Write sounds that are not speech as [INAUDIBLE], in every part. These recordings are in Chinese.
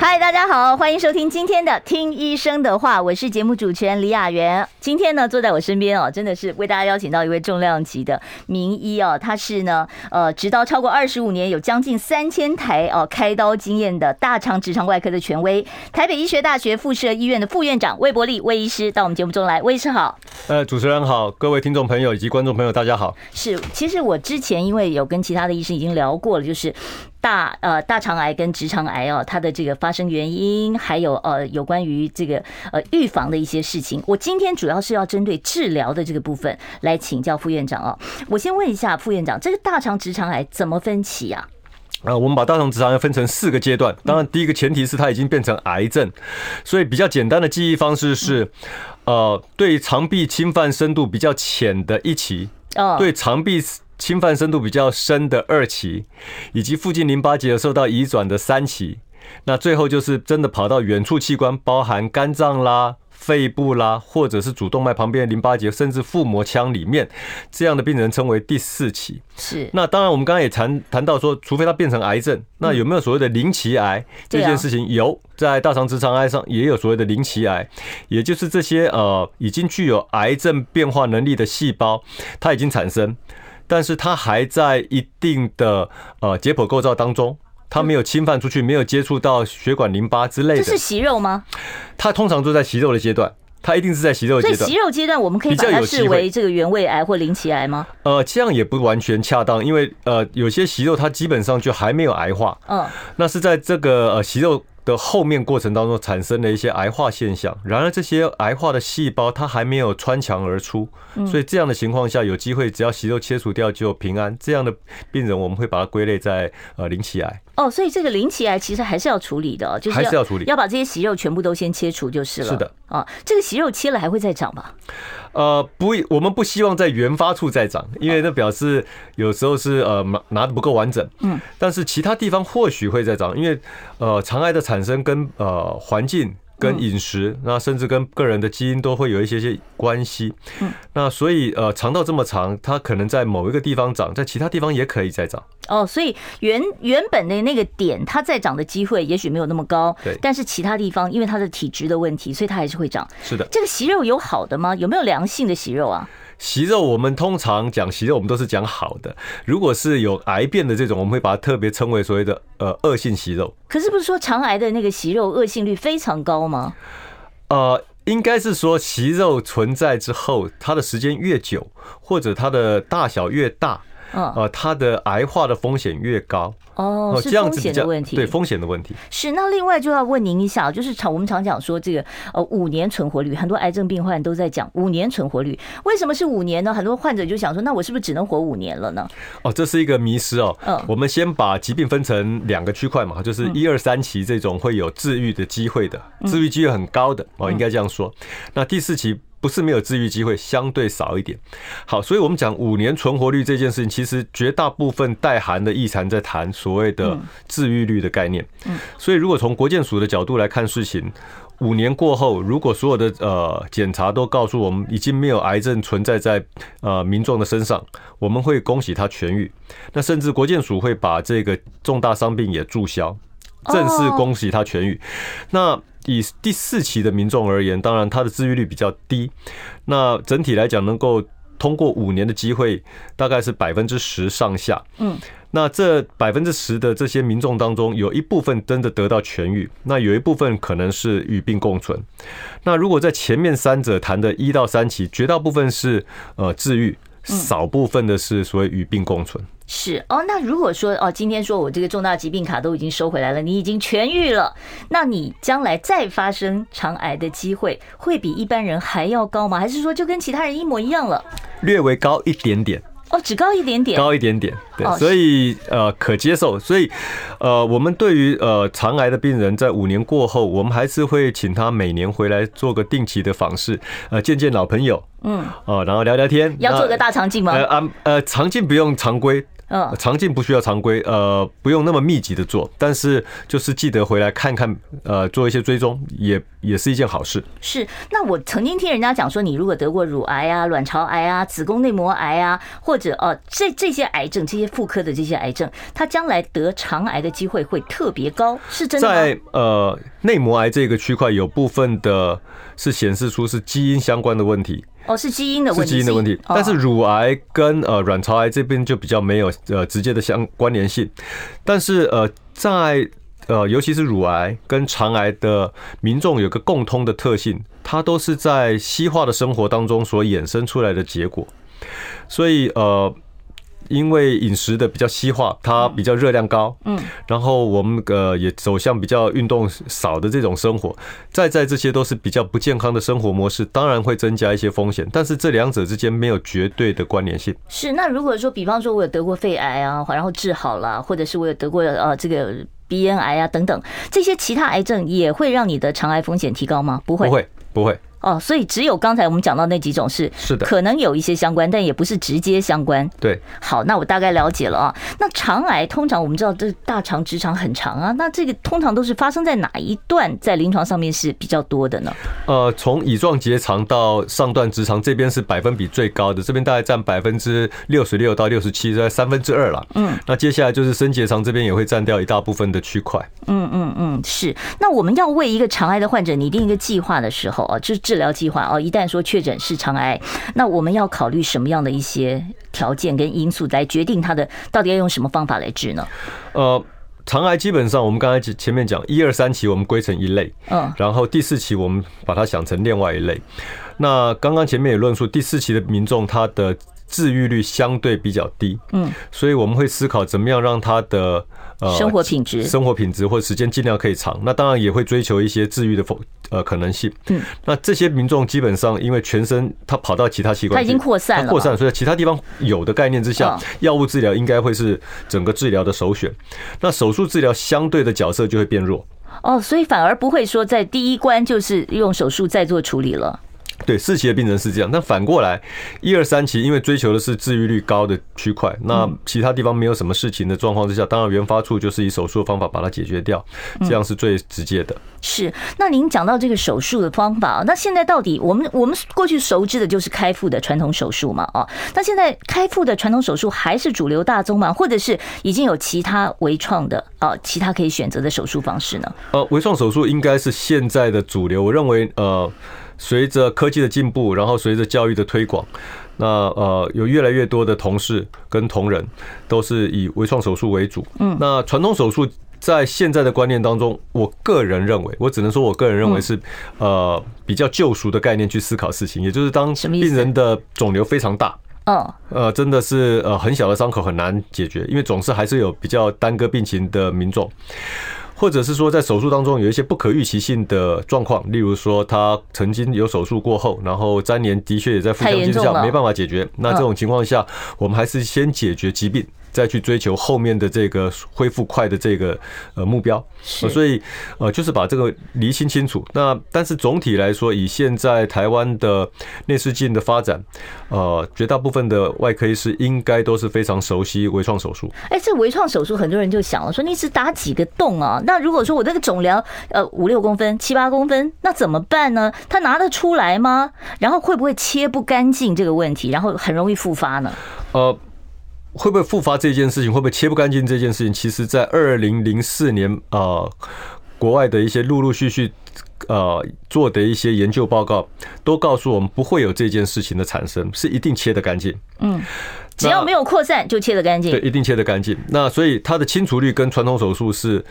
嗨，大家好，欢迎收听今天的《听医生的话》，我是节目主持人李雅媛。今天呢，坐在我身边哦，真的是为大家邀请到一位重量级的名医哦，他是呢，呃，执刀超过二十五年，有将近三千台哦开刀经验的大肠直肠外科的权威，台北医学大学附设医院的副院长魏伯利魏医师到我们节目中来，魏医师好。呃，主持人好，各位听众朋友以及观众朋友，大家好。是，其实我之前因为有跟其他的医生已经聊过了，就是。大呃大肠癌跟直肠癌哦，它的这个发生原因，还有呃有关于这个呃预防的一些事情。我今天主要是要针对治疗的这个部分来请教副院长哦。我先问一下副院长，这个大肠直肠癌怎么分期啊？啊，我们把大肠直肠癌分成四个阶段。当然，第一个前提是它已经变成癌症，所以比较简单的记忆方式是，呃，对肠壁侵犯深度比较浅的一期，哦，对肠壁。侵犯深度比较深的二期，以及附近淋巴结受到移转的三期，那最后就是真的跑到远处器官，包含肝脏啦、肺部啦，或者是主动脉旁边的淋巴结，甚至腹膜腔里面，这样的病人称为第四期。是。那当然，我们刚刚也谈谈到说，除非它变成癌症，那有没有所谓的零期癌这件事情？有，在大肠直肠癌上也有所谓的零期癌，也就是这些呃已经具有癌症变化能力的细胞，它已经产生。但是它还在一定的呃解剖构造当中，它没有侵犯出去，没有接触到血管、淋巴之类的。这是息肉吗？它通常都在息肉的阶段，它一定是在息肉阶段。所以息肉阶段，我们可以把它视为这个原位癌或零期癌吗？呃，这样也不完全恰当，因为呃有些息肉它基本上就还没有癌化。嗯，那是在这个呃息肉的后面过程当中产生了一些癌化现象，然而这些癌化的细胞它还没有穿墙而出，所以这样的情况下有机会只要息肉切除掉就平安。这样的病人我们会把它归类在呃零期癌。哦，所以这个零期癌其实还是要处理的，就是还是要处理，要把这些息肉全部都先切除就是了。是的，啊，这个息肉切了还会再长吧？呃，不，我们不希望在原发处再长，因为那表示有时候是呃拿拿的不够完整。嗯，但是其他地方或许会再长，因为呃肠癌的产生跟呃环境。跟饮食，那甚至跟个人的基因都会有一些些关系。嗯，那所以呃，肠道这么长，它可能在某一个地方长，在其他地方也可以再长。哦，所以原原本的那个点，它再长的机会也许没有那么高。对，但是其他地方因为它的体质的问题，所以它还是会长。是的，这个息肉有好的吗？有没有良性的息肉啊？息肉，我们通常讲息肉，我们都是讲好的。如果是有癌变的这种，我们会把它特别称为所谓的呃恶性息肉。可是不是说肠癌的那个息肉恶性率非常高吗？呃，应该是说息肉存在之后，它的时间越久，或者它的大小越大，呃，它的癌化的风险越高。哦，这样子的问题，对风险的问题是。那另外就要问您一下，就是常我们常讲说这个呃五年存活率，很多癌症病患都在讲五年存活率，为什么是五年呢？很多患者就想说，那我是不是只能活五年了呢？哦，这是一个迷失哦。嗯，我们先把疾病分成两个区块嘛，就是一二三期这种会有治愈的机会的，治愈机会很高的哦，应该这样说。那第四期。不是没有治愈机会，相对少一点。好，所以我们讲五年存活率这件事情，其实绝大部分带含的异常在谈所谓的治愈率的概念。嗯，所以如果从国健署的角度来看事情，五年过后，如果所有的呃检查都告诉我们已经没有癌症存在在呃民众的身上，我们会恭喜他痊愈。那甚至国健署会把这个重大伤病也注销，正式恭喜他痊愈。那以第四期的民众而言，当然他的治愈率比较低。那整体来讲，能够通过五年的机会大概是百分之十上下。嗯，那这百分之十的这些民众当中，有一部分真的得到痊愈，那有一部分可能是与病共存。那如果在前面三者谈的一到三期，绝大部分是呃治愈，少部分的是所谓与病共存。是哦，那如果说哦，今天说我这个重大疾病卡都已经收回来了，你已经痊愈了，那你将来再发生肠癌的机会会比一般人还要高吗？还是说就跟其他人一模一样了？略微高一点点哦，只高一点点，高一点点，对，所以呃可接受。所以呃，我们对于呃肠癌的病人在五年过后，我们还是会请他每年回来做个定期的访视，呃，见见老朋友，嗯，哦，然后聊聊天，要做个大肠镜吗？呃啊呃，肠镜不用常规。嗯，肠镜不需要常规，呃，不用那么密集的做，但是就是记得回来看看，呃，做一些追踪，也也是一件好事。是，那我曾经听人家讲说，你如果得过乳癌啊、卵巢癌啊、子宫内膜癌啊，或者呃这这些癌症，这些妇科的这些癌症，它将来得肠癌的机会会特别高，是真的？在呃内膜癌这个区块，有部分的是显示出是基因相关的问题。哦，是基因的问题，是基因的问题。但是乳癌跟呃卵巢癌这边就比较没有呃直接的相关联性。但是呃在呃尤其是乳癌跟肠癌的民众有个共通的特性，它都是在西化的生活当中所衍生出来的结果。所以呃。因为饮食的比较西化，它比较热量高，嗯，然后我们呃也走向比较运动少的这种生活，再在这些都是比较不健康的生活模式，当然会增加一些风险，但是这两者之间没有绝对的关联性。是，那如果说，比方说我有得过肺癌啊，然后治好了，或者是我有得过呃这个鼻咽癌啊等等，这些其他癌症也会让你的肠癌风险提高吗？不会，不会，不会。哦，所以只有刚才我们讲到那几种是是的，可能有一些相关，但也不是直接相关。对，好，那我大概了解了啊。那肠癌通常我们知道这大肠直肠很长啊，那这个通常都是发生在哪一段在临床上面是比较多的呢？呃，从乙状结肠到上段直肠这边是百分比最高的，这边大概占百分之六十六到六十七，在三分之二了。嗯，那接下来就是升结肠这边也会占掉一大部分的区块。嗯嗯嗯，是。那我们要为一个肠癌的患者拟定一个计划的时候啊，就是治疗计划哦。一旦说确诊是肠癌，那我们要考虑什么样的一些条件跟因素来决定他的到底要用什么方法来治呢？呃，肠癌基本上我们刚才前面讲一二三期我们归成一类，嗯，然后第四期我们把它想成另外一类。那刚刚前面也论述第四期的民众他的治愈率相对比较低，嗯，所以我们会思考怎么样让他的。呃，生活品质，生活品质或者时间尽量可以长，那当然也会追求一些治愈的风呃可能性。嗯，那这些民众基本上因为全身他跑到其他器官，他已经扩散了，扩散，所以在其他地方有的概念之下，药物治疗应该会是整个治疗的首选。那手术治疗相对的角色就会变弱。哦，所以反而不会说在第一关就是用手术再做处理了。对，四期的病人是这样，但反过来，一二三期因为追求的是治愈率高的区块，那其他地方没有什么事情的状况之下，当然原发处就是以手术的方法把它解决掉，这样是最直接的。是，那您讲到这个手术的方法，那现在到底我们我们过去熟知的就是开腹的传统手术嘛？哦，那现在开腹的传统手术还是主流大宗吗？或者是已经有其他微创的啊，其他可以选择的手术方式呢？呃，微创手术应该是现在的主流，我认为呃。随着科技的进步，然后随着教育的推广，那呃有越来越多的同事跟同仁都是以微创手术为主。嗯，那传统手术在现在的观念当中，我个人认为，我只能说我个人认为是呃比较旧俗的概念去思考事情，也就是当病人的肿瘤非常大，嗯，呃真的是呃很小的伤口很难解决，因为总是还是有比较耽搁病情的民众。或者是说，在手术当中有一些不可预期性的状况，例如说他曾经有手术过后，然后粘连的确也在腹腔镜下没办法解决，那这种情况下，我们还是先解决疾病。再去追求后面的这个恢复快的这个呃目标，所以呃就是把这个厘清清楚。那但是总体来说，以现在台湾的内视镜的发展，呃绝大部分的外科医师应该都是非常熟悉微创手术。哎，这微创手术很多人就想了，说你只打几个洞啊？那如果说我这个肿瘤呃五六公分、七八公分，那怎么办呢？他拿得出来吗？然后会不会切不干净这个问题，然后很容易复发呢？呃。会不会复发这件事情，会不会切不干净这件事情，其实，在二零零四年啊、呃，国外的一些陆陆续续呃做的一些研究报告，都告诉我们不会有这件事情的产生，是一定切得干净。嗯，只要没有扩散就切得干净。对，一定切得干净。那所以它的清除率跟传统手术是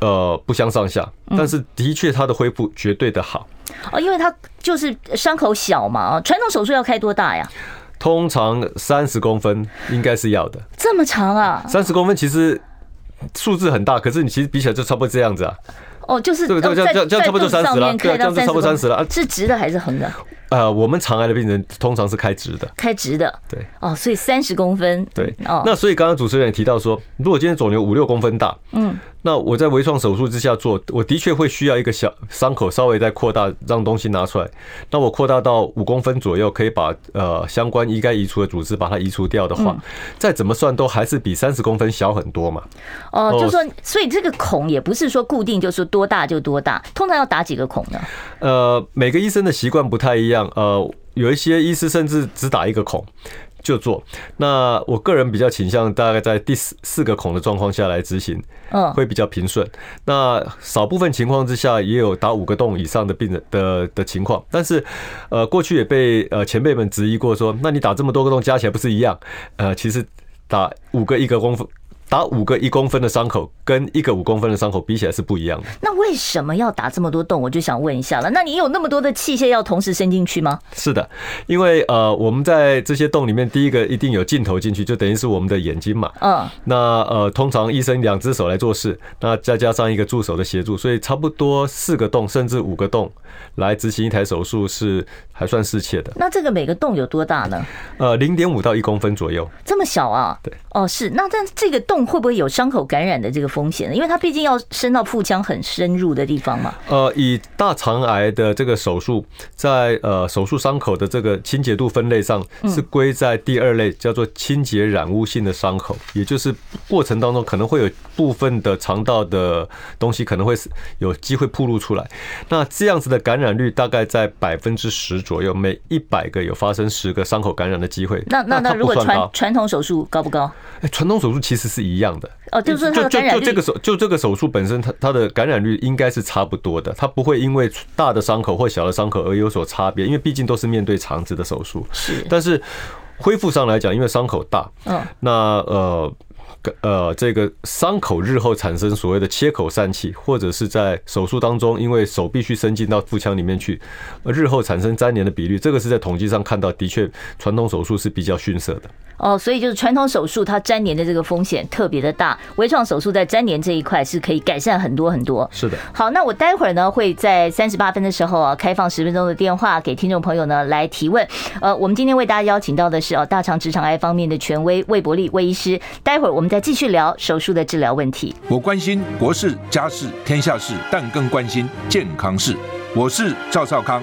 呃不相上下，但是的确它的恢复绝对的好。哦，因为它就是伤口小嘛。传统手术要开多大呀？通常三十公分应该是要的，这么长啊？三十公分其实数字很大，可是你其实比起来就差不多这样子啊。哦，就是这个这样这样这样差不多三十了，对，这样子差不多三十了。是直的还是横的？呃，我们肠癌的病人通常是开直的，开直的。对，哦，所以三十公分。对，哦，那所以刚刚主持人也提到说，如果今天肿瘤五六公分大，嗯，那我在微创手术之下做，我的确会需要一个小伤口稍微再扩大，让东西拿出来。那我扩大到五公分左右，可以把呃相关应该移除的组织把它移除掉的话，再怎么算都还是比三十公分小很多嘛。哦，就说所以这个孔也不是说固定，就是说多大就多大，通常要打几个孔呢？呃，每个医生的习惯不太一样，呃，有一些医师甚至只打一个孔。就做，那我个人比较倾向大概在第四四个孔的状况下来执行，嗯，会比较平顺。那少部分情况之下也有打五个洞以上的病人的的情况，但是呃，过去也被呃前辈们质疑过说，那你打这么多个洞加起来不是一样？呃，其实打五个一个公分。打五个一公分的伤口跟一个五公分的伤口比起来是不一样的。那为什么要打这么多洞？我就想问一下了。那你有那么多的器械要同时伸进去吗？是的，因为呃，我们在这些洞里面，第一个一定有镜头进去，就等于是我们的眼睛嘛。嗯。那呃，通常医生两只手来做事，那再加上一个助手的协助，所以差不多四个洞甚至五个洞来执行一台手术是还算适切的。那这个每个洞有多大呢？呃，零点五到一公分左右。这么小啊？对。哦，是。那但这个洞会不会有伤口感染的这个风险呢？因为它毕竟要伸到腹腔很深入的地方嘛。呃，以大肠癌的这个手术，在呃手术伤口的这个清洁度分类上，是归在第二类，叫做清洁染污性的伤口，也就是过程当中可能会有部分的肠道的东西可能会有机会暴露出来。那这样子的感染率大概在百分之十左右，每一百个有发生十个伤口感染的机会。那那那如果传传统手术高不高？哎，传统手术其实是一样的。哦，就是就就就这个手就这个手术本身，它它的感染率应该是差不多的，它不会因为大的伤口或小的伤口而有所差别，因为毕竟都是面对肠子的手术。是，但是恢复上来讲，因为伤口大，嗯，那呃。呃，这个伤口日后产生所谓的切口疝气，或者是在手术当中，因为手必须伸进到腹腔里面去，日后产生粘连的比率，这个是在统计上看到，的确传统手术是比较逊色的。哦，所以就是传统手术它粘连的这个风险特别的大，微创手术在粘连这一块是可以改善很多很多。是的。好，那我待会儿呢会在三十八分的时候啊，开放十分钟的电话给听众朋友呢来提问。呃，我们今天为大家邀请到的是哦，大肠直肠癌方面的权威魏伯利魏医师，待会儿我们再继续聊手术的治疗问题。我关心国事、家事、天下事，但更关心健康事。我是赵少康。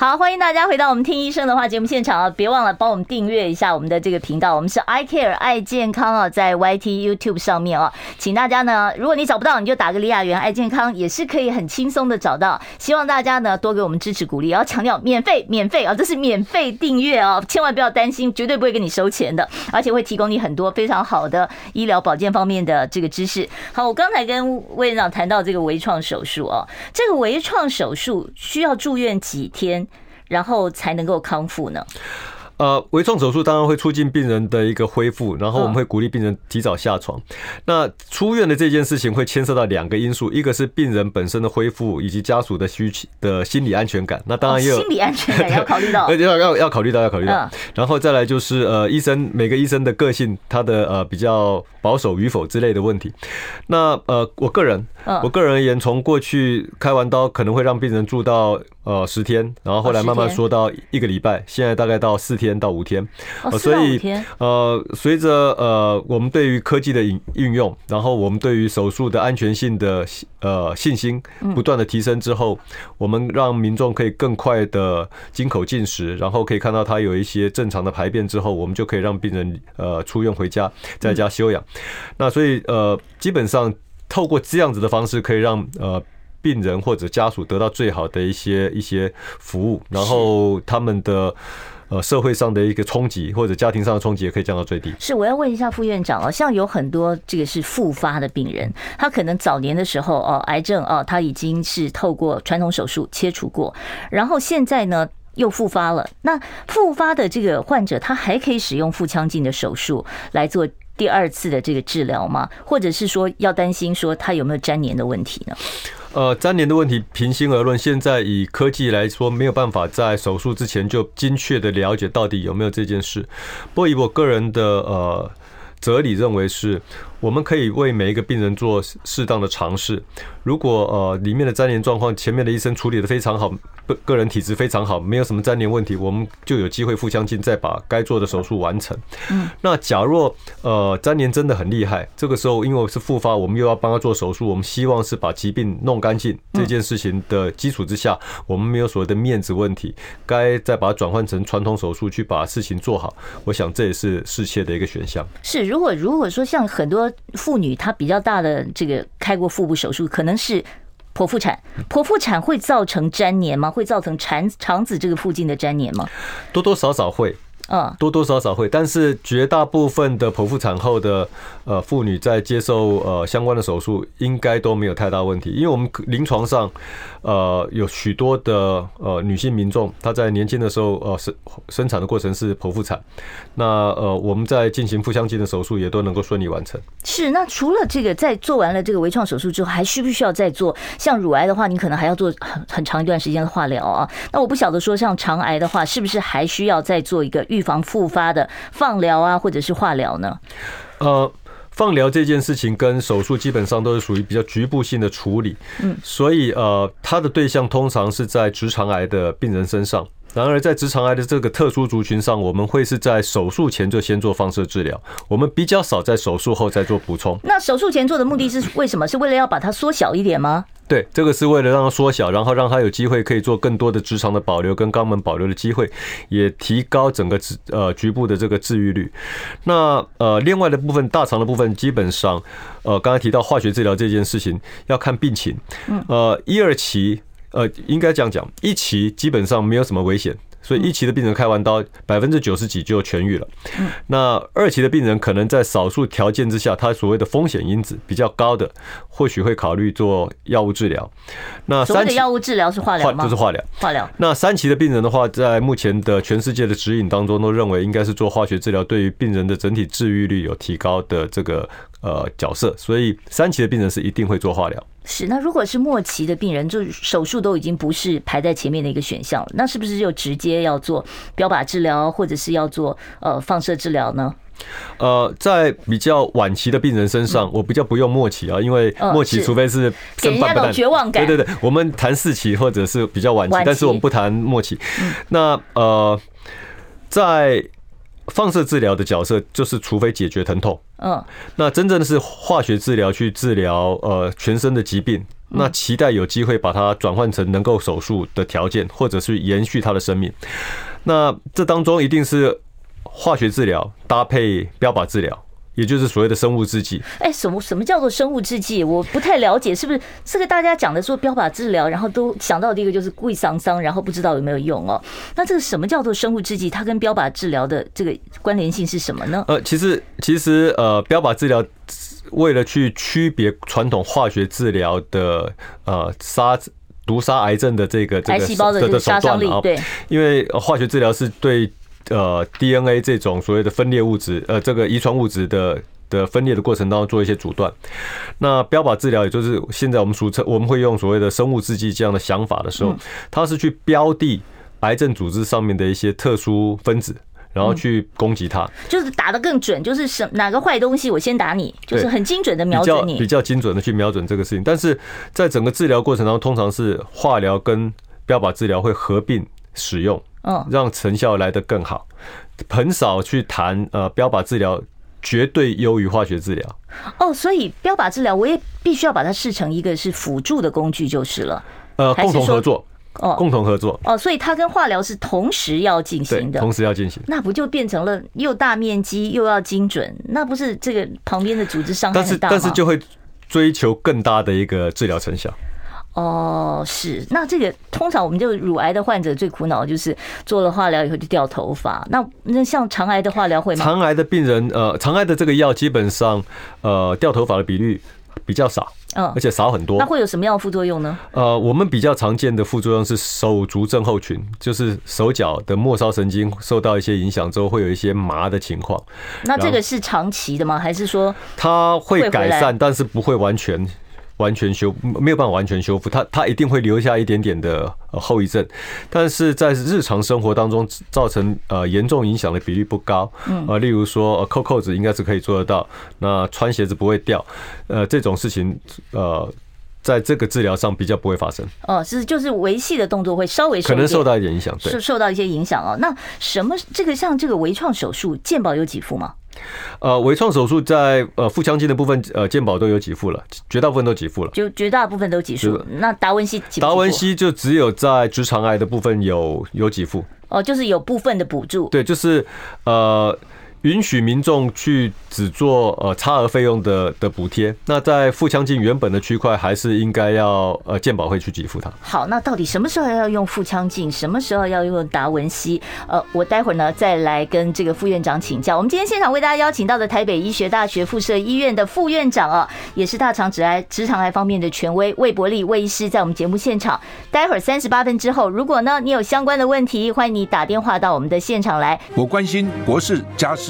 好，欢迎大家回到我们听医生的话节目现场啊！别忘了帮我们订阅一下我们的这个频道，我们是 I Care 爱健康啊，在 YT YouTube 上面啊，请大家呢，如果你找不到，你就打个李雅媛爱健康，也是可以很轻松的找到。希望大家呢多给我们支持鼓励，要强调免费，免费啊，这是免费订阅啊，千万不要担心，绝对不会给你收钱的，而且会提供你很多非常好的医疗保健方面的这个知识。好，我刚才跟魏院长谈到这个微创手术哦，这个微创手术需要住院几天？然后才能够康复呢？呃，微创手术当然会促进病人的一个恢复，然后我们会鼓励病人提早下床。那出院的这件事情会牵涉到两个因素，一个是病人本身的恢复，以及家属的需求的心理安全感。那当然也有心理安全感 [LAUGHS] 要考虑到，要要要考虑到要考虑到。然后再来就是呃，医生每个医生的个性，他的呃比较保守与否之类的问题。那呃，我个人我个人而言，从过去开完刀可能会让病人住到呃十天，然后后来慢慢说到一个礼拜，现在大概到四天。到五天，所以呃，随着呃我们对于科技的应运用，然后我们对于手术的安全性的呃信心不断的提升之后，我们让民众可以更快的经口进食，然后可以看到他有一些正常的排便之后，我们就可以让病人呃出院回家，在家休养。那所以呃，基本上透过这样子的方式，可以让呃病人或者家属得到最好的一些一些服务，然后他们的。呃，社会上的一个冲击或者家庭上的冲击也可以降到最低。是，我要问一下副院长啊，像有很多这个是复发的病人，他可能早年的时候哦，癌症哦，他已经是透过传统手术切除过，然后现在呢又复发了。那复发的这个患者，他还可以使用腹腔镜的手术来做第二次的这个治疗吗？或者是说要担心说他有没有粘连的问题呢？呃，粘连的问题，平心而论，现在以科技来说，没有办法在手术之前就精确的了解到底有没有这件事。不过以我个人的呃哲理认为是。我们可以为每一个病人做适当的尝试。如果呃里面的粘连状况，前面的医生处理的非常好，个个人体质非常好，没有什么粘连问题，我们就有机会腹腔镜再把该做的手术完成。嗯，那假若呃粘连真的很厉害，这个时候因为是复发，我们又要帮他做手术，我们希望是把疾病弄干净。这件事情的基础之下，我们没有所谓的面子问题，该再把它转换成传统手术去把事情做好。我想这也是适切的一个选项。是，如果如果说像很多。妇女她比较大的这个开过腹部手术，可能是剖腹产。剖腹产会造成粘连吗？会造成肠肠子这个附近的粘连吗？多多少少会。嗯，多多少少会，但是绝大部分的剖腹产后的呃妇女在接受呃相关的手术，应该都没有太大问题。因为我们临床上呃有许多的呃女性民众，她在年轻的时候呃生生产的过程是剖腹产，那呃我们在进行腹腔镜的手术也都能够顺利完成。是，那除了这个，在做完了这个微创手术之后，还需不需要再做？像乳癌的话，你可能还要做很很长一段时间的化疗啊。那我不晓得说，像肠癌的话，是不是还需要再做一个预？预防复发的放疗啊，或者是化疗呢？呃，放疗这件事情跟手术基本上都是属于比较局部性的处理，嗯，所以呃，它的对象通常是在直肠癌的病人身上。然而，在直肠癌的这个特殊族群上，我们会是在手术前就先做放射治疗，我们比较少在手术后再做补充。那手术前做的目的是为什么？是为了要把它缩小一点吗？对，这个是为了让它缩小，然后让它有机会可以做更多的直肠的保留跟肛门保留的机会，也提高整个治呃局部的这个治愈率。那呃，另外的部分大肠的部分，基本上呃，刚才提到化学治疗这件事情要看病情，呃，一二期。呃，应该这样讲，一期基本上没有什么危险，所以一期的病人开完刀，百分之九十几就痊愈了。那二期的病人可能在少数条件之下，他所谓的风险因子比较高的，或许会考虑做药物治疗。那三期药物治疗是化疗吗？就是化疗。化疗。那三期的病人的话，在目前的全世界的指引当中，都认为应该是做化学治疗，对于病人的整体治愈率有提高的这个呃角色，所以三期的病人是一定会做化疗。是，那如果是末期的病人，就手术都已经不是排在前面的一个选项了，那是不是就直接要做标靶治疗，或者是要做呃放射治疗呢？呃，在比较晚期的病人身上，我比较不用末期啊，因为末期除非是给人家那种绝望感。对对对，我们谈四期或者是比较晚期，但是我们不谈末期。那呃，在放射治疗的角色就是，除非解决疼痛，嗯，那真正的是化学治疗去治疗呃全身的疾病，那期待有机会把它转换成能够手术的条件，或者是延续他的生命。那这当中一定是化学治疗搭配标靶治疗。也就是所谓的生物制剂。哎，什么什么叫做生物制剂？我不太了解，是不是这个大家讲的说标靶治疗，然后都想到第一个就是贵桑桑，然后不知道有没有用哦？那这个什么叫做生物制剂？它跟标靶治疗的这个关联性是什么呢？呃，其实其实呃，标靶治疗为了去区别传统化学治疗的呃杀毒杀癌症的这个这个癌细胞的这个杀伤力，对，因为化学治疗是对。呃，DNA 这种所谓的分裂物质，呃，这个遗传物质的的分裂的过程当中做一些阻断。那标靶治疗，也就是现在我们俗称我们会用所谓的生物制剂这样的想法的时候，它是去标的癌症组织上面的一些特殊分子，然后去攻击它，就是打得更准，就是什哪个坏东西我先打你，就是很精准的瞄准你，比较精准的去瞄准这个事情。但是在整个治疗过程当中，通常是化疗跟标靶治疗会合并使用。嗯，让成效来得更好，很少去谈呃标靶治疗绝对优于化学治疗。哦，所以标靶治疗我也必须要把它视成一个是辅助的工具就是了。呃，共同合作哦，共同合作哦，所以它跟化疗是同时要进行的，同时要进行，那不就变成了又大面积又要精准？那不是这个旁边的组织伤害很大吗？但是但是就会追求更大的一个治疗成效。哦，是，那这个通常我们就乳癌的患者最苦恼就是做了化疗以后就掉头发。那那像肠癌的化疗会吗？肠癌的病人，呃，肠癌的这个药基本上，呃，掉头发的比率。比较少，嗯，而且少很多。那会有什么样的副作用呢？呃，我们比较常见的副作用是手足症候群，就是手脚的末梢神经受到一些影响之后，会有一些麻的情况。那这个是长期的吗？还是说它会改善，但是不会完全？完全修没有办法完全修复，它它一定会留下一点点的后遗症，但是在日常生活当中造成呃严重影响的比例不高。嗯，呃，例如说扣扣子应该是可以做得到，那穿鞋子不会掉，呃，这种事情呃，在这个治疗上比较不会发生。哦，是就是维系的动作会稍微可能受到一点影响，对，受受到一些影响哦。那什么这个像这个微创手术，健保有几副吗？呃，微创手术在呃腹腔镜的部分，呃，健保都有给付了，绝大部分都给付了，就绝大部分都给付。那达文西，达文西就只有在直肠癌的部分有有给付。哦，就是有部分的补助。对，就是呃。允许民众去只做呃差额费用的的补贴，那在腹腔镜原本的区块还是应该要呃健保会去给付它。好，那到底什么时候要用腹腔镜，什么时候要用达文西？呃，我待会儿呢再来跟这个副院长请教。我们今天现场为大家邀请到的台北医学大学附设医院的副院长啊，也是大肠直癌、直肠癌方面的权威魏伯利魏医师，在我们节目现场。待会儿三十八分之后，如果呢你有相关的问题，欢迎你打电话到我们的现场来。我关心国事家事。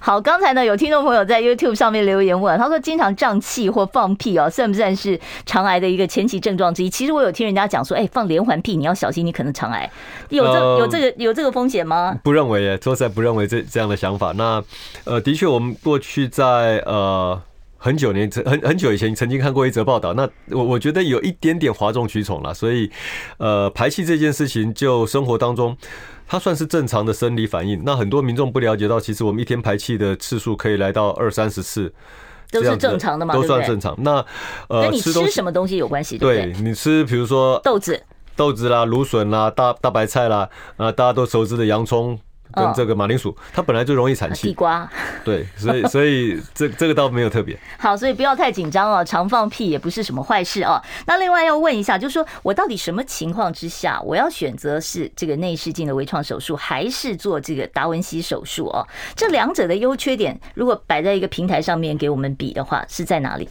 好，刚才呢有听众朋友在 YouTube 上面留言问，他说经常胀气或放屁哦，算不算是肠癌的一个前期症状之一？其实我有听人家讲说，哎，放连环屁你要小心，你可能肠癌，有这有这个有这个风险吗？不认为耶，说实在不认为这这样的想法。那呃，的确我们过去在呃很久年很很久以前曾经看过一则报道，那我我觉得有一点点哗众取宠了，所以呃排气这件事情就生活当中。它算是正常的生理反应。那很多民众不了解到，其实我们一天排气的次数可以来到二三十次，都是正常的嘛，都算正常。那呃，跟你吃什么东西有关系？对，你吃比如说豆子、豆子啦、芦笋啦、大大白菜啦，啊，大家都熟知的洋葱。跟这个马铃薯，它本来就容易产气。地瓜，对，所以 [LAUGHS] 所以这这个倒没有特别。好，所以不要太紧张哦，常放屁也不是什么坏事哦。那另外要问一下，就是说我到底什么情况之下，我要选择是这个内视镜的微创手术，还是做这个达文西手术哦？这两者的优缺点，如果摆在一个平台上面给我们比的话，是在哪里？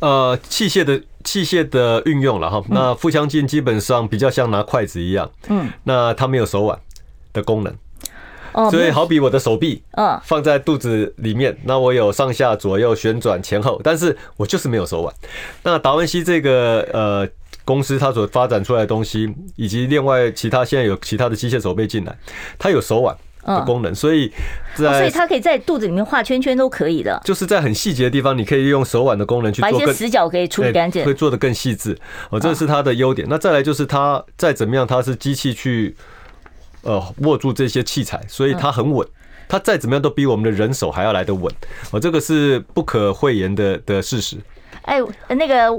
呃，器械的器械的运用了哈。那腹腔镜基本上比较像拿筷子一样，嗯，那它没有手腕的功能。所以，好比我的手臂，嗯，放在肚子里面，那我有上下左右旋转前后，但是我就是没有手腕。那达文西这个呃公司，它所发展出来的东西，以及另外其他现在有其他的机械手臂进来，它有手腕的功能，所以在所以它可以在肚子里面画圈圈都可以的，就是在很细节的地方，你可以用手腕的功能去做，把一些死角可以处理干净，会做的更细致。哦，这是它的优点。那再来就是它再怎么样，它是机器去。呃，握住这些器材，所以它很稳。它再怎么样都比我们的人手还要来得稳。哦，这个是不可讳言的的事实。哎，那个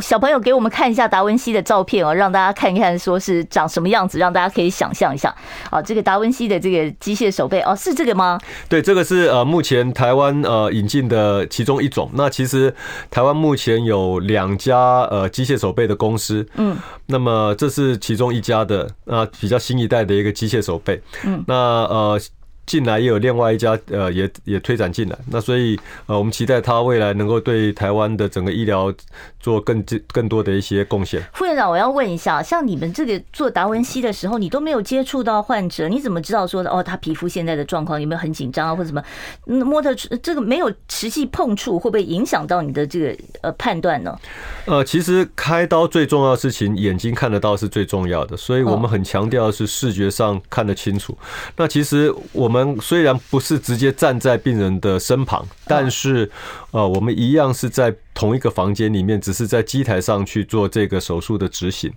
小朋友给我们看一下达文西的照片哦，让大家看一看，说是长什么样子，让大家可以想象一下。哦，这个达文西的这个机械手背哦，是这个吗？对，这个是呃目前台湾呃引进的其中一种。那其实台湾目前有两家呃机械手背的公司，嗯，那么这是其中一家的，那比较新一代的一个机械手背，嗯，那呃。进来也有另外一家，呃，也也推展进来。那所以，呃，我们期待它未来能够对台湾的整个医疗做更更多的一些贡献。副院长，我要问一下，像你们这个做达文西的时候，你都没有接触到患者，你怎么知道说哦，他皮肤现在的状况有没有很紧张啊，或者什么？摸的这个没有实际碰触，会不会影响到你的这个呃判断呢？呃，其实开刀最重要的事情，眼睛看得到是最重要的，所以我们很强调的是视觉上看得清楚。那其实我。我们虽然不是直接站在病人的身旁，但是，呃，我们一样是在同一个房间里面，只是在机台上去做这个手术的执行。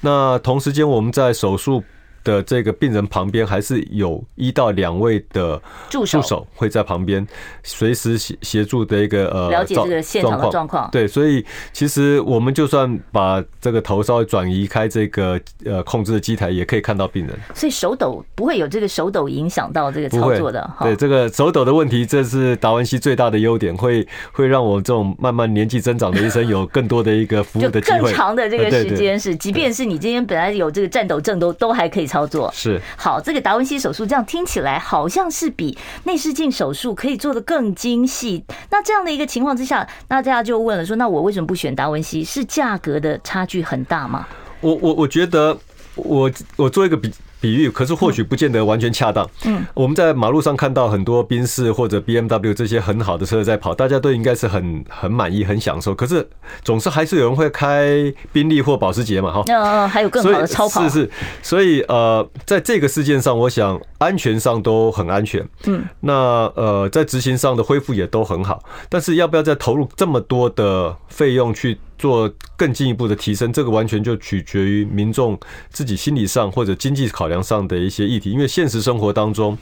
那同时间，我们在手术的这个病人旁边还是有一到两位的助手会在旁边随时协协助的一个呃了解这个现场的状况。对，所以其实我们就算把这个头稍微转移开这个呃控制的机台，也可以看到病人。所以手抖不会有这个手抖影响到这个操作的。对，这个手抖的问题，这是达文西最大的优点，会会让我这种慢慢年纪增长的医生有更多的一个服务的机会。更长的这个时间是，即便是你今天本来有这个颤抖症，都都还可以操。操作是好，这个达文西手术这样听起来好像是比内视镜手术可以做的更精细。那这样的一个情况之下，那大家就问了说，那我为什么不选达文西？是价格的差距很大吗？我我我觉得我我做一个比。比喻，可是或许不见得完全恰当。嗯，我们在马路上看到很多宾士或者 BMW 这些很好的车在跑，大家都应该是很很满意、很享受。可是总是还是有人会开宾利或保时捷嘛，哈。嗯嗯，还有更好的超跑。是是，所以呃，在这个事件上，我想安全上都很安全。嗯，那呃，在执行上的恢复也都很好。但是要不要再投入这么多的费用去？做更进一步的提升，这个完全就取决于民众自己心理上或者经济考量上的一些议题。因为现实生活当中，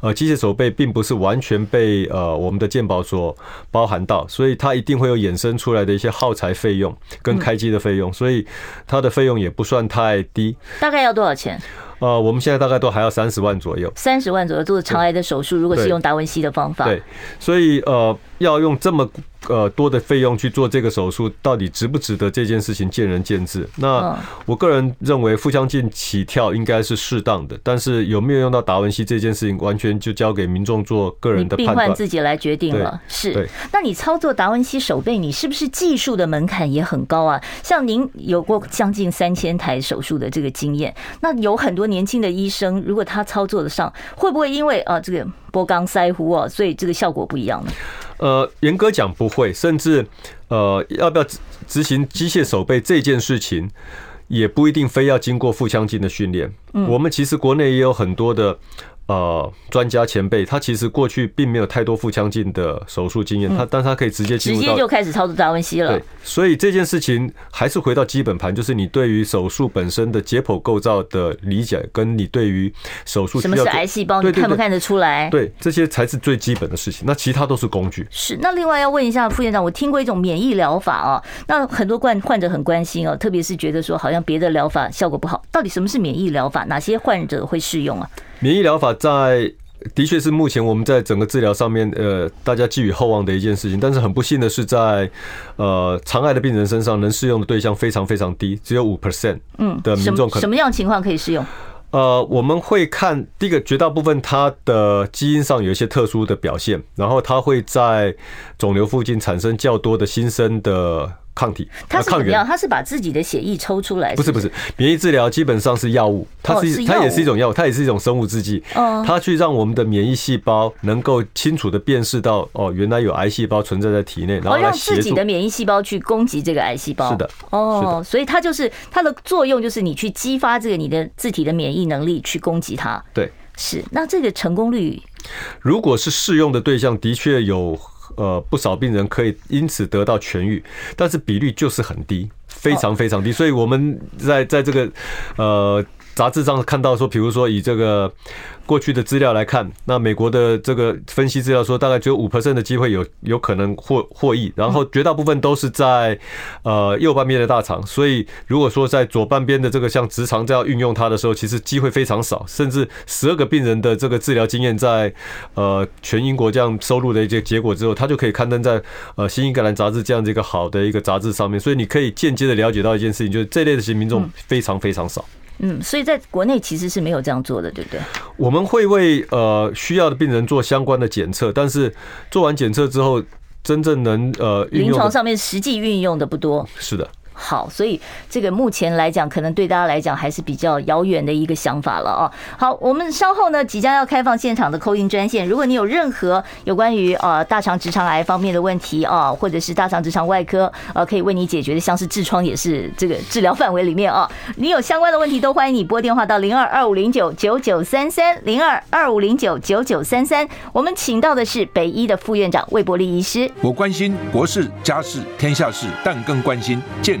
呃，机械手背并不是完全被呃我们的健保所包含到，所以它一定会有衍生出来的一些耗材费用跟开机的费用，所以它的费用也不算太低。大概要多少钱？呃，我们现在大概都还要三十万左右。三十万左右做肠癌的手术，如果是用达文西的方法，对，所以呃，要用这么。呃，多的费用去做这个手术，到底值不值得？这件事情见仁见智。那我个人认为腹腔镜起跳应该是适当的，但是有没有用到达文西这件事情，完全就交给民众做个人的判断，病患自己来决定了。是，那你操作达文西手背，你是不是技术的门槛也很高啊？像您有过将近三千台手术的这个经验，那有很多年轻的医生，如果他操作得上，会不会因为啊这个波肛塞乎啊，所以这个效果不一样呢？呃，严格讲不会，甚至呃，要不要执执行机械手背这件事情，也不一定非要经过腹腔镜的训练。我们其实国内也有很多的。呃，专家前辈，他其实过去并没有太多腹腔镜的手术经验，他但他可以直接进入，直接就开始操作达文西了。对，所以这件事情还是回到基本盘，就是你对于手术本身的解剖构造的理解，跟你对于手术什么是癌细胞，你看不看得出来？对，这些才是最基本的事情。那其他都是工具。是。那另外要问一下副院长，我听过一种免疫疗法啊，那很多患患者很关心哦，特别是觉得说好像别的疗法效果不好，到底什么是免疫疗法？哪些患者会适用啊？免疫疗法在的确是目前我们在整个治疗上面，呃，大家寄予厚望的一件事情。但是很不幸的是，在呃肠癌的病人身上，能适用的对象非常非常低，只有五 percent 嗯的民众可能。什么样情况可以适用？呃，我们会看第一个，绝大部分它的基因上有一些特殊的表现，然后它会在肿瘤附近产生较多的新生的。抗体，它是怎么样？它是把自己的血液抽出来？不是不是，免疫治疗基本上是药物，它是它也是一种药物，它也是一种生物制剂。它去让我们的免疫细胞能够清楚的辨识到，哦，原来有癌细胞存在在体内，然后让自己的免疫细胞去攻击这个癌细胞。是的，哦，所以它就是它的作用，就是你去激发这个你的自体的免疫能力去攻击它。对，是。那这个成功率，如果是适用的对象，的确有。呃，不少病人可以因此得到痊愈，但是比率就是很低，非常非常低。所以我们在在这个呃杂志上看到说，比如说以这个。过去的资料来看，那美国的这个分析资料说，大概只有五 percent 的机会有有可能获获益，然后绝大部分都是在呃右半边的大肠，所以如果说在左半边的这个像直肠这样运用它的时候，其实机会非常少，甚至十二个病人的这个治疗经验，在呃全英国这样收录的一些结果之后，它就可以刊登在呃新英格兰杂志这样的一个好的一个杂志上面，所以你可以间接的了解到一件事情，就是这类的型民众非常非常少。所以在国内其实是没有这样做的，对不对？我们会为呃需要的病人做相关的检测，但是做完检测之后，真正能呃临床上面实际运用的不多。是的。好，所以这个目前来讲，可能对大家来讲还是比较遥远的一个想法了啊。好，我们稍后呢即将要开放现场的扣音专线，如果你有任何有关于呃大肠直肠癌方面的问题啊，或者是大肠直肠外科呃可以为你解决的，像是痔疮也是这个治疗范围里面啊，你有相关的问题都欢迎你拨电话到零二二五零九九九三三零二二五零九九九三三。我们请到的是北医的副院长魏博利医师。我关心国事家事天下事，但更关心健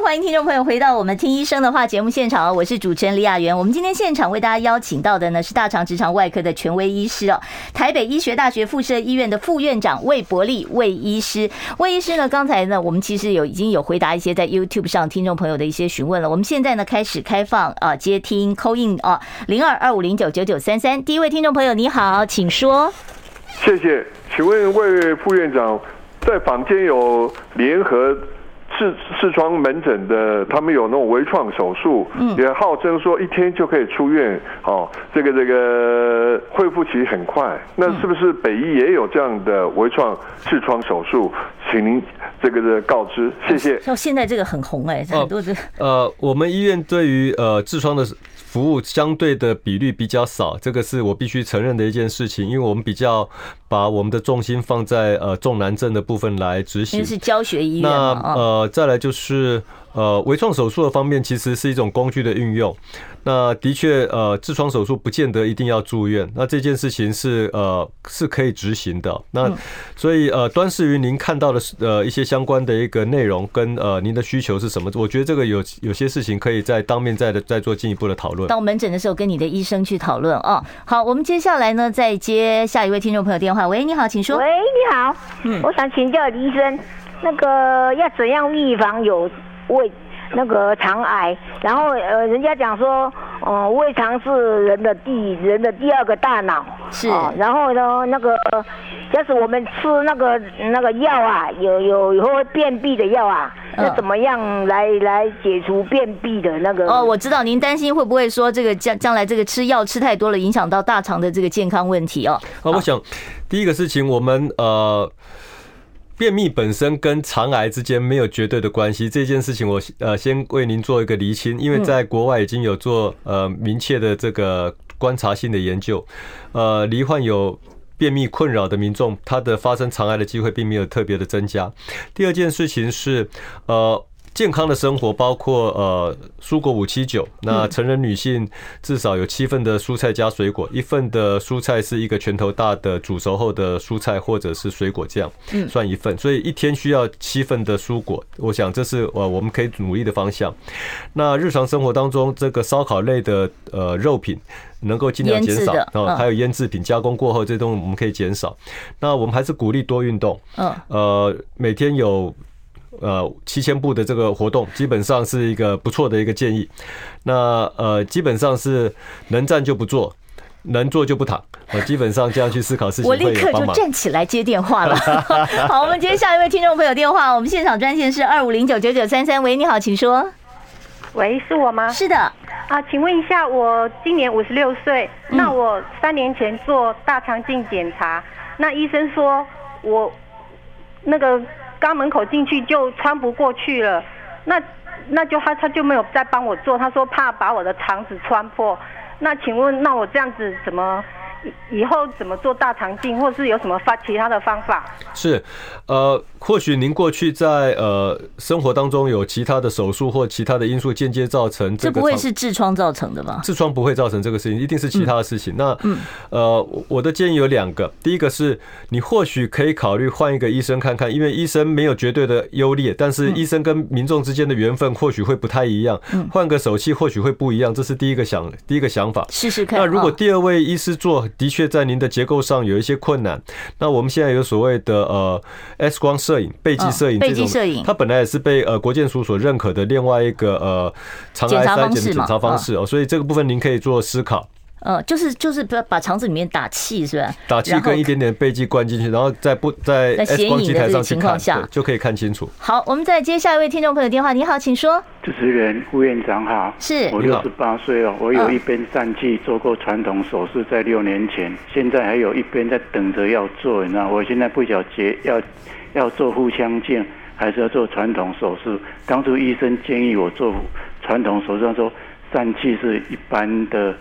欢迎听众朋友回到我们听医生的话节目现场，我是主持人李雅媛。我们今天现场为大家邀请到的呢是大肠直肠外科的权威医师哦，台北医学大学附设医院的副院长魏伯利魏医师。魏医师呢，刚才呢我们其实有已经有回答一些在 YouTube 上听众朋友的一些询问了。我们现在呢开始开放啊接听 call in 啊零二二五零九九九三三。第一位听众朋友你好，请说。谢谢，请问魏副院长，在坊间有联合。痔痔疮门诊的，他们有那种微创手术，也号称说一天就可以出院，哦，这个这个恢复期很快。那是不是北医也有这样的微创痔疮手术？请您这个的告知，谢谢。像现在这个很红哎，很多的。呃，我们医院对于呃痔疮的。服务相对的比率比较少，这个是我必须承认的一件事情，因为我们比较把我们的重心放在呃重难症的部分来执行。是教学医院。那呃，再来就是。呃，微创手术的方面其实是一种工具的运用。那的确，呃，痔疮手术不见得一定要住院。那这件事情是呃是可以执行的。那所以呃，端视于您看到的呃一些相关的一个内容跟呃您的需求是什么？我觉得这个有有些事情可以在当面再的再做进一步的讨论。到门诊的时候跟你的医生去讨论啊。好，我们接下来呢再接下一位听众朋友电话。喂，你好，请说。喂，你好。嗯，我想请教李医生，那个要怎样预防有？胃那个肠癌，然后呃，人家讲说，哦、呃，胃肠是人的第人的第二个大脑，是、呃。然后呢，那个，要是我们吃那个那个药啊，有有以后会便秘的药啊，那怎么样来来解除便秘的那个？哦，我知道您担心会不会说这个将将来这个吃药吃太多了，影响到大肠的这个健康问题哦。啊，我想第一个事情，我们呃。便秘本身跟肠癌之间没有绝对的关系，这件事情我呃先为您做一个厘清，因为在国外已经有做呃明确的这个观察性的研究，呃，罹患有便秘困扰的民众，他的发生肠癌的机会并没有特别的增加。第二件事情是呃。健康的生活包括呃蔬果五七九，那成人女性至少有七份的蔬菜加水果，一份的蔬菜是一个拳头大的煮熟后的蔬菜或者是水果酱，算一份，所以一天需要七份的蔬果，我想这是呃我们可以努力的方向。那日常生活当中，这个烧烤类的呃肉品能够尽量减少，啊还有腌制品加工过后这东西我们可以减少。那我们还是鼓励多运动，嗯，呃每天有。呃，七千步的这个活动基本上是一个不错的一个建议。那呃，基本上是能站就不坐，能坐就不躺。我，基本上这样去思考事情，我立刻就站起来接电话了。[LAUGHS] 好，我们接下一位听众朋友电话。我们现场专线是二五零九九九三三。喂，你好，请说。喂，是我吗？是的。啊，请问一下，我今年五十六岁，那我三年前做大肠镜检查，那医生说我那个。刚门口进去就穿不过去了，那那就他他就没有再帮我做，他说怕把我的肠子穿破。那请问，那我这样子怎么？以后怎么做大肠镜，或是有什么发其他的方法？是，呃，或许您过去在呃生活当中有其他的手术或其他的因素间接造成这个，这不会是痔疮造成的吗？痔疮不会造成这个事情，一定是其他的事情。嗯、那嗯呃，我的建议有两个，第一个是你或许可以考虑换一个医生看看，因为医生没有绝对的优劣，但是医生跟民众之间的缘分或许会不太一样，换个手气或许会不一样，这是第一个想第一个想法，试试看。那如果第二位医师做。的确，在您的结构上有一些困难。那我们现在有所谓的呃 X 光摄影、背剂摄影这种，它本来也是被呃国建署所认可的另外一个呃肠癌筛检的检查方式哦，所以这个部分您可以做思考。呃，就是就是把把肠子里面打气是吧？打气跟一点点背剂灌进去，然后在不在显影的这个情况下，就可以看清楚。好，我们再接下一位听众朋友电话。你好，请说。主持人，副院长好。是。我六十八岁哦，我有一边疝气做过传统手术，在六年前，现在还有一边在等着要做，你知道？我现在不晓得要要做腹腔镜还是要做传统手术。当初医生建议我做传统手术，他说疝气是一般的。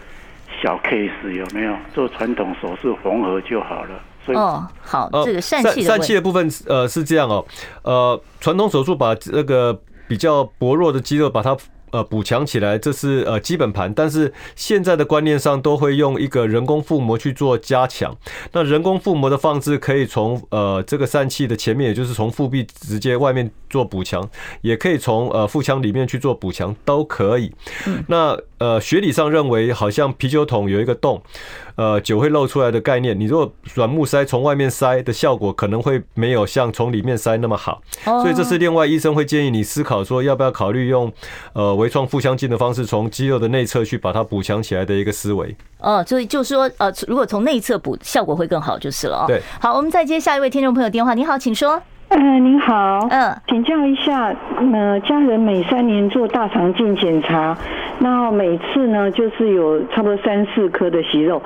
小 case 有没有？做传统手术缝合就好了。所以哦，好，这个疝气疝气的部分呃是这样哦，呃，传统手术把那个比较薄弱的肌肉把它。呃，补强起来，这是呃基本盘，但是现在的观念上都会用一个人工腹膜去做加强。那人工腹膜的放置可以从呃这个疝气的前面，也就是从腹壁直接外面做补强，也可以从呃腹腔里面去做补强，都可以。那呃学理上认为，好像啤酒桶有一个洞。呃，酒会漏出来的概念，你如果软木塞从外面塞的效果，可能会没有像从里面塞那么好，所以这是另外医生会建议你思考说，要不要考虑用呃微创腹腔镜的方式，从肌肉的内侧去把它补强起来的一个思维。哦，所以就是说，呃，如果从内侧补，效果会更好就是了。对，好，我们再接下一位听众朋友电话，你好，请说。呃，您好，嗯，请教一下，呃，家人每三年做大肠镜检查，那每次呢就是有差不多三四颗的息肉，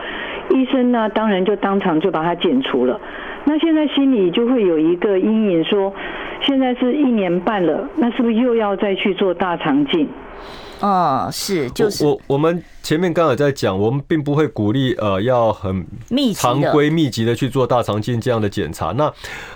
医生呢当然就当场就把它剪除了。那现在心里就会有一个阴影，说现在是一年半了，那是不是又要再去做大肠镜？哦，是，就是我我们。前面刚才在讲，我们并不会鼓励呃要很常规密集的去做大肠镜这样的检查。那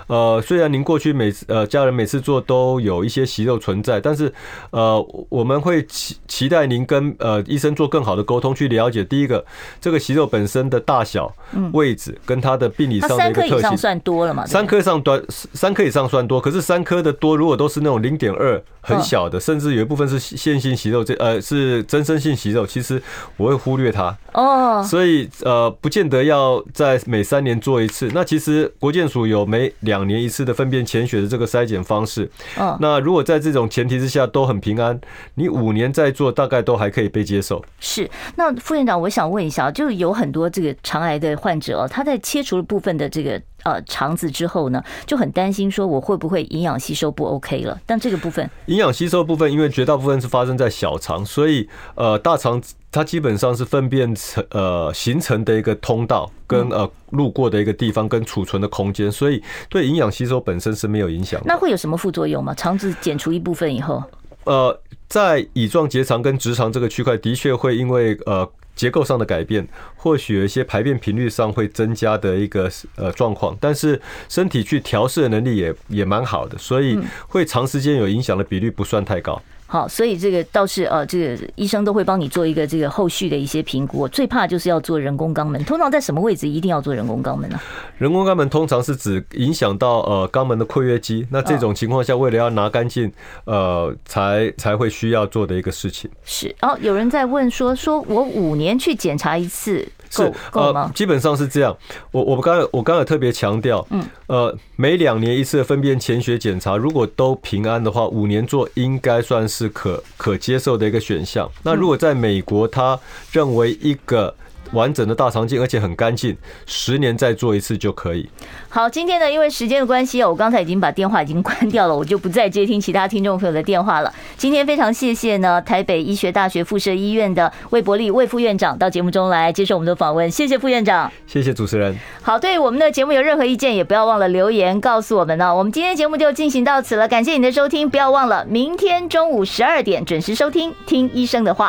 呃虽然您过去每次呃家人每次做都有一些息肉存在，但是呃我们会期期待您跟呃医生做更好的沟通，去了解第一个这个息肉本身的大小、位置跟它的病理上的一个特性。三颗以上算多了嘛？三颗以上端三颗以上算多，可是三颗的多如果都是那种零点二很小的，甚至有一部分是线性息肉，这呃是增生性息肉，其实。我会忽略它哦，所以呃，不见得要在每三年做一次。那其实国健署有每两年一次的粪便潜血的这个筛检方式。嗯，那如果在这种前提之下都很平安，你五年再做大概都还可以被接受。是，那副院长，我想问一下，就是有很多这个肠癌的患者哦，他在切除了部分的这个。呃，肠子之后呢，就很担心说我会不会营养吸收不 OK 了？但这个部分，营养吸收部分，因为绝大部分是发生在小肠，所以呃，大肠它基本上是粪便成呃形成的一个通道，跟呃路过的一个地方，跟储存的空间，所以对营养吸收本身是没有影响。那会有什么副作用吗？肠子剪除一部分以后，呃，在乙状结肠跟直肠这个区块，的确会因为呃。结构上的改变，或许有一些排便频率上会增加的一个呃状况，但是身体去调试的能力也也蛮好的，所以会长时间有影响的比率不算太高。好，所以这个倒是呃，这个医生都会帮你做一个这个后续的一些评估。最怕就是要做人工肛门，通常在什么位置一定要做人工肛门呢？人工肛门通常是指影响到呃肛门的括约肌，那这种情况下，为了要拿干净，呃，才才会需要做的一个事情。是哦，有人在问说，说我五年去检查一次。是呃，基本上是这样。我我刚才我刚才特别强调，嗯，呃，每两年一次的粪便潜血检查，如果都平安的话，五年做应该算是可可接受的一个选项。那如果在美国，他认为一个。完整的大肠镜，而且很干净，十年再做一次就可以。好，今天呢，因为时间的关系，我刚才已经把电话已经关掉了，我就不再接听其他听众朋友的电话了。今天非常谢谢呢，台北医学大学附设医院的魏伯利魏副院长到节目中来接受我们的访问，谢谢副院长，谢谢主持人。好，对我们的节目有任何意见，也不要忘了留言告诉我们呢。我们今天节目就进行到此了，感谢你的收听，不要忘了明天中午十二点准时收听《听医生的话》。